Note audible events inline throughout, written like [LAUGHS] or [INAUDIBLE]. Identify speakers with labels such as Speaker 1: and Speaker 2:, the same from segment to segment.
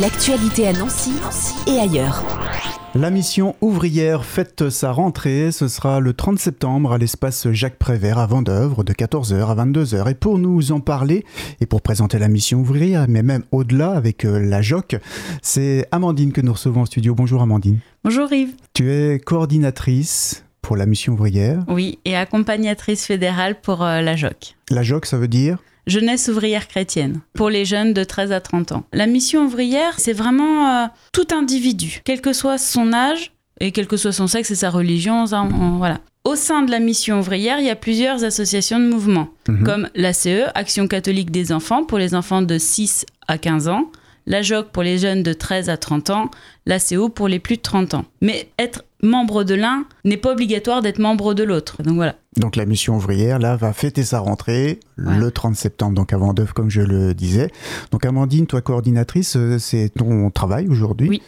Speaker 1: L'actualité à Nancy et ailleurs.
Speaker 2: La mission ouvrière fête sa rentrée. Ce sera le 30 septembre à l'espace Jacques Prévert à Vendœuvre de 14h à 22h. Et pour nous en parler et pour présenter la mission ouvrière, mais même au-delà avec euh, la JOC, c'est Amandine que nous recevons en studio. Bonjour Amandine.
Speaker 3: Bonjour Yves.
Speaker 2: Tu es coordinatrice pour la mission ouvrière.
Speaker 3: Oui, et accompagnatrice fédérale pour euh, la JOC.
Speaker 2: La JOC, ça veut dire?
Speaker 3: Jeunesse ouvrière chrétienne, pour les jeunes de 13 à 30 ans. La mission ouvrière, c'est vraiment euh, tout individu, quel que soit son âge et quel que soit son sexe et sa religion, ça, on- voilà. Au sein de la mission ouvrière, il y a plusieurs associations de mouvements,
Speaker 2: Mhm.
Speaker 3: comme l'ACE, Action catholique des enfants, pour les enfants de 6 à 15 ans, la JOC pour les jeunes de 13 à 30 ans, l'ACO pour les plus de 30 ans. Mais être membre de l'un n'est pas obligatoire d'être membre de l'autre. Donc voilà.
Speaker 2: Donc la mission ouvrière, là, va fêter sa rentrée le 30 septembre, donc à Vendœuvre, comme je le disais. Donc Amandine, toi coordinatrice, euh, c'est ton travail aujourd'hui.
Speaker 3: Oui.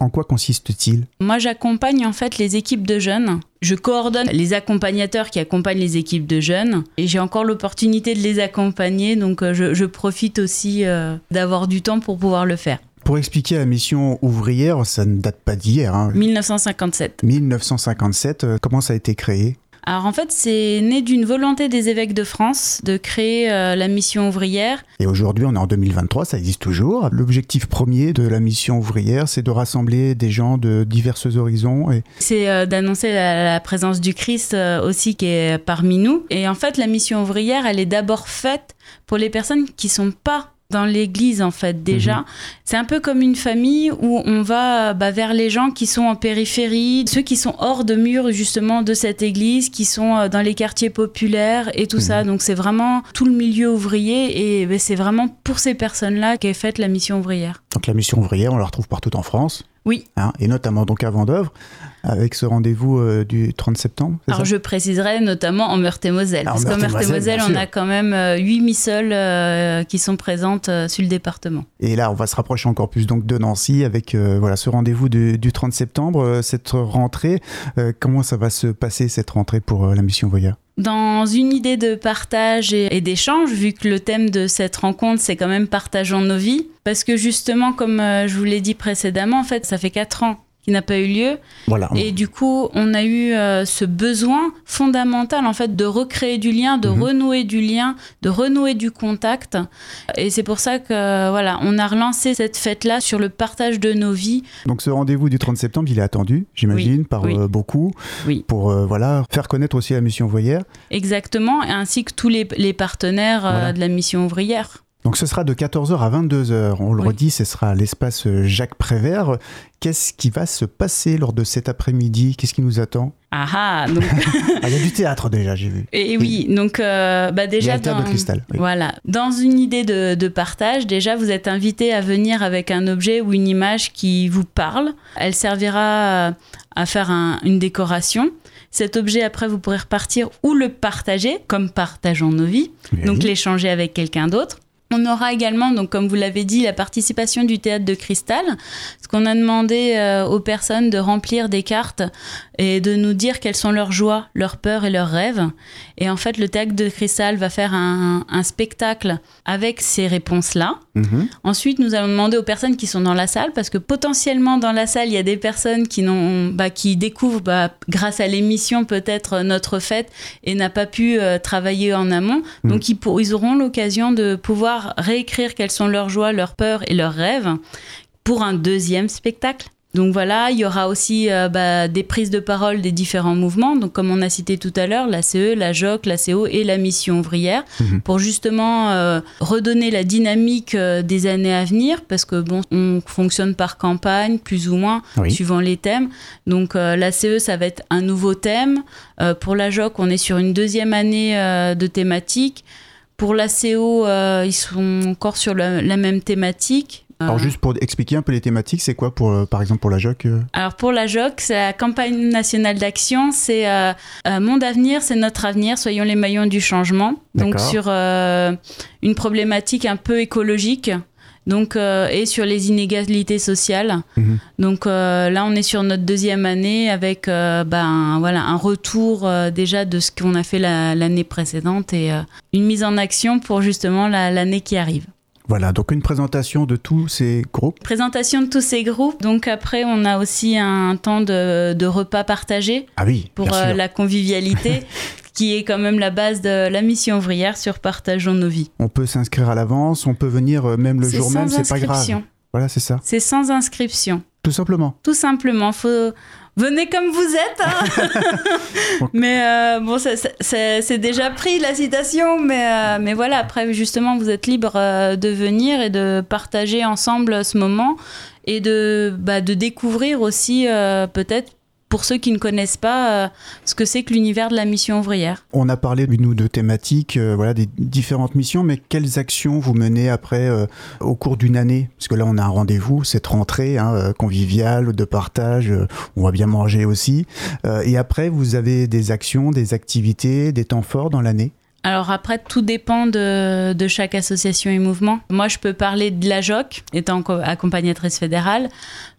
Speaker 2: En quoi consiste-t-il?
Speaker 3: Moi, j'accompagne en fait les équipes de jeunes. Je coordonne les accompagnateurs qui accompagnent les équipes de jeunes. Et j'ai encore l'opportunité de les accompagner. Donc, euh, je, je profite aussi euh, d'avoir du temps pour pouvoir le faire.
Speaker 2: Pour expliquer la mission ouvrière, ça ne date pas d'hier. hein.
Speaker 3: 1957.
Speaker 2: 1957, euh, comment ça a été créé?
Speaker 3: Alors, en fait, c'est né d'une volonté des évêques de France de créer euh, la mission ouvrière.
Speaker 2: Et aujourd'hui, on est en 2023, ça existe toujours. L'objectif premier de la mission ouvrière, c'est de rassembler des gens de divers horizons. Et
Speaker 3: C'est euh, d'annoncer la, la présence du Christ euh, aussi qui est parmi nous. Et en fait, la mission ouvrière, elle est d'abord faite pour les personnes qui sont pas dans l'église en fait déjà.
Speaker 2: Mhm.
Speaker 3: C'est un peu comme une famille où on va bah, vers les gens qui sont en périphérie, ceux qui sont hors de murs justement de cette église, qui sont euh, dans les quartiers populaires et tout
Speaker 2: Mhm.
Speaker 3: ça. Donc c'est vraiment tout le milieu ouvrier et bah, c'est vraiment pour ces personnes-là qu'est faite la mission ouvrière.
Speaker 2: donc la mission ouvrière, on la retrouve partout en France.
Speaker 3: Oui.
Speaker 2: hein, et notamment donc à Vendœuvre, avec ce rendez-vous euh, du 30 septembre.
Speaker 3: Alors je préciserai notamment en Meurthe-et-Moselle,
Speaker 2: Ah,
Speaker 3: parce qu'en
Speaker 2: Meurthe-et-Moselle,
Speaker 3: on a quand même euh, 8 missoles euh, qui sont présentes euh, sur le département.
Speaker 2: Et là, on va se rapprocher encore plus donc de Nancy avec voilà ce rendez-vous du, du 30 septembre, cette rentrée. Comment ça va se passer cette rentrée pour la mission ouvrière
Speaker 3: Dans une idée de partage et, d'échange, vu que le thème de cette rencontre, c'est quand même partageons nos vies, parce que justement, comme je vous l'ai dit précédemment, en fait, ça fait 4 ans qu'il n'a pas eu lieu.
Speaker 2: Voilà.
Speaker 3: Et du coup, on a eu euh, ce besoin fondamental en fait de recréer du lien, de
Speaker 2: Mhm.
Speaker 3: renouer du lien, de renouer du contact. Et c'est pour ça que voilà, on a relancé cette fête-là sur le partage de nos vies.
Speaker 2: Donc ce rendez-vous du 30 septembre, il est attendu, j'imagine, par
Speaker 3: oui.
Speaker 2: euh, beaucoup,
Speaker 3: Oui.
Speaker 2: pour euh, voilà faire connaître aussi la mission ouvrière.
Speaker 3: Exactement, ainsi que tous les, les partenaires
Speaker 2: Voilà.
Speaker 3: de la mission ouvrière.
Speaker 2: Donc ce sera de 14h à 22h. On le
Speaker 3: Oui.
Speaker 2: redit, ce sera à l'espace euh, Jacques Prévert. Qu'est-ce qui va se passer lors de cet après-midi? Qu'est-ce qui nous attend?
Speaker 3: Ah ah, donc, [LAUGHS]
Speaker 2: Ah, Il y a du théâtre déjà, j'ai vu.
Speaker 3: et oui, donc euh, bah déjà dans,
Speaker 2: de cristal. oui.
Speaker 3: Voilà. Dans une idée de, de partage, déjà, vous êtes invité à venir avec un objet ou une image qui vous parle. Elle servira à, à faire un- une décoration. Cet objet, après, vous pourrez repartir ou le partager, comme partageons nos vies,
Speaker 2: Oui.
Speaker 3: donc l'échanger avec quelqu'un d'autre. On aura également, comme vous l'avez dit, la participation du théâtre de cristal, parce qu'on a demandé euh, aux personnes de remplir des cartes et de nous dire quelles sont leurs joies, leurs peurs et leurs rêves. Et en fait, le théâtre de cristal va faire un, un spectacle avec ces réponses-là.
Speaker 2: Mhm.
Speaker 3: Ensuite, nous allons demander aux personnes qui sont dans la salle, parce que potentiellement dans la salle, il y a des personnes qui, n'ont, bah, qui découvrent, bah, grâce à l'émission peut-être, notre fête et n'a pas pu euh, travailler en amont.
Speaker 2: Mm.
Speaker 3: Donc, ils, pour- ils auront l'occasion de pouvoir réécrire quelles sont leurs joies, leurs peurs et leurs rêves pour un deuxième spectacle. Donc voilà, il y aura aussi euh, bah, des prises de parole des différents mouvements, donc comme on a cité tout à l'heure, la CE, la JOC, la CO et la mission ouvrière,
Speaker 2: Mhm.
Speaker 3: pour justement euh, redonner la dynamique euh, des années à venir, parce que bon, on fonctionne par campagne, plus ou moins,
Speaker 2: Oui.
Speaker 3: suivant les thèmes. Donc la CE, ça va être un nouveau thème. Pour la JOC, on est sur une deuxième année de thématique. Pour la CO, ils sont encore sur la, la même thématique.
Speaker 2: Alors juste pour expliquer un peu les thématiques, c'est quoi pour euh, par exemple pour la JOC euh
Speaker 3: Alors pour la JOC, c'est la campagne nationale d'action, c'est euh, euh, Mon avenir, c'est notre avenir, soyons les maillons du changement. Donc sur euh, une problématique un peu écologique. Donc, et sur les inégalités sociales.
Speaker 2: Mhm.
Speaker 3: Donc là, on est sur notre deuxième année avec ben, voilà, un retour déjà de ce qu'on a fait la- l'année précédente et une mise en action pour justement la- l'année qui arrive.
Speaker 2: Voilà, donc une présentation de tous ces groupes.
Speaker 3: Présentation de tous ces groupes. Donc après, on a aussi un temps de, de repas partagé
Speaker 2: Ah oui,
Speaker 3: pour euh, la convivialité, [LAUGHS] qui est quand même la base de la mission ouvrière sur Partageons nos vies.
Speaker 2: On peut s'inscrire à l'avance, on peut venir euh, même le jour même, c'est pas grave.
Speaker 3: inscription.
Speaker 2: Voilà, c'est ça.
Speaker 3: C'est sans inscription.
Speaker 2: Tout simplement.
Speaker 3: Tout simplement, faut venez comme vous êtes. hein. [LAUGHS] mais euh, bon, c'est déjà pris la citation, mais euh, mais voilà. Après, justement, vous êtes libre euh, de venir et de partager ensemble ce moment et de bah, de découvrir aussi peut-être pour ceux qui ne connaissent pas euh, ce que c'est que l'univers de la mission ouvrière.
Speaker 2: On a parlé d'une ou deux thématiques, euh, voilà, des différentes missions, mais quelles actions vous menez après euh, au cours d'une année? Parce que là, on a un rendez-vous, cette rentrée hein, euh, conviviale, de partage, euh, on va bien manger aussi. Euh, et après, vous avez des actions, des activités, des temps forts dans l'année?
Speaker 3: Alors après, tout dépend de, de chaque association et mouvement. Moi, je peux parler de la JOC, étant co- accompagnatrice fédérale.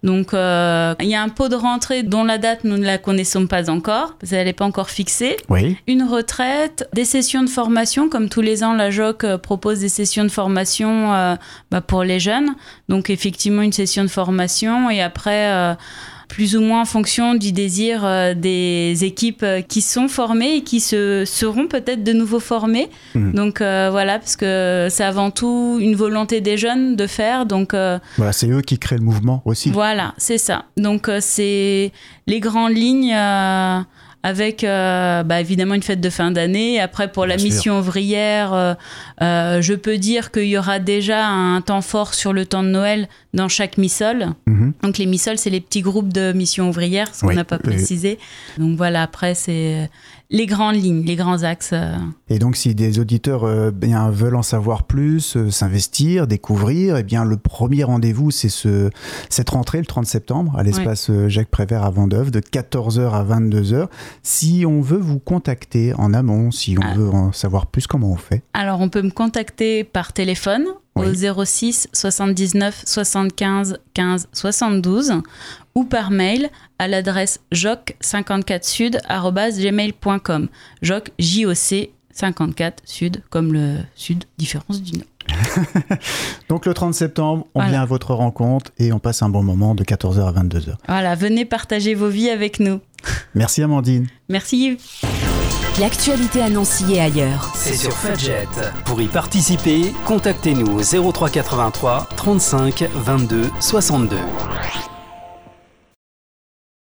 Speaker 3: Donc, euh, il y a un pot de rentrée dont la date, nous ne la connaissons pas encore, parce qu'elle n'est pas encore fixée.
Speaker 2: Oui.
Speaker 3: Une retraite, des sessions de formation, comme tous les ans, la JOC euh, propose des sessions de formation euh, bah, pour les jeunes. Donc, effectivement, une session de formation et après... euh, plus ou moins en fonction du désir euh, des équipes euh, qui sont formées et qui se seront peut-être de nouveau formées.
Speaker 2: Mhm.
Speaker 3: Donc euh, voilà, parce que c'est avant tout une volonté des jeunes de faire. Donc euh,
Speaker 2: Voilà, c'est eux qui créent le mouvement aussi.
Speaker 3: voilà, c'est ça. Donc euh, c'est les grandes lignes avec euh, bah, évidemment une fête de fin d'année. Après pour la
Speaker 2: sûr.
Speaker 3: mission ouvrière, euh, euh, je peux dire qu'il y aura déjà un temps fort sur le temps de Noël dans chaque missole.
Speaker 2: Mhm.
Speaker 3: Donc les missoles, c'est les petits groupes de mission ouvrière, ce qu'on n'a pas
Speaker 2: oui,
Speaker 3: précisé. Donc voilà, après c'est les grandes lignes, les grands axes. euh.
Speaker 2: Et donc, si des auditeurs euh, bien, veulent en savoir plus, euh, s'investir, découvrir, eh bien, le premier rendez-vous, c'est ce, cette rentrée, le 30 septembre, à l'espace euh, Jacques Prévert à Vendeuve, de 14h à 22h. Si on veut vous contacter en amont, si on
Speaker 3: Ah.
Speaker 2: veut en savoir plus, comment on fait?
Speaker 3: Alors on peut me contacter par téléphone
Speaker 2: Oui.
Speaker 3: au 06 79 75 15 72 ou par mail à l'adresse joc54sud@gmail.com. Joc J O C 54 sud comme le sud différence du nord. [LAUGHS]
Speaker 2: Donc, le 30 septembre, on
Speaker 3: Voilà.
Speaker 2: vient à votre rencontre et on passe un bon moment de 14h à 22h.
Speaker 3: Voilà, venez partager vos vies avec nous.
Speaker 2: Merci Amandine.
Speaker 3: Merci Yves.
Speaker 1: L'actualité à Nancy et ailleurs.
Speaker 4: C'est sur Fudget. Pour y participer, contactez-nous au 0383 35 22 62.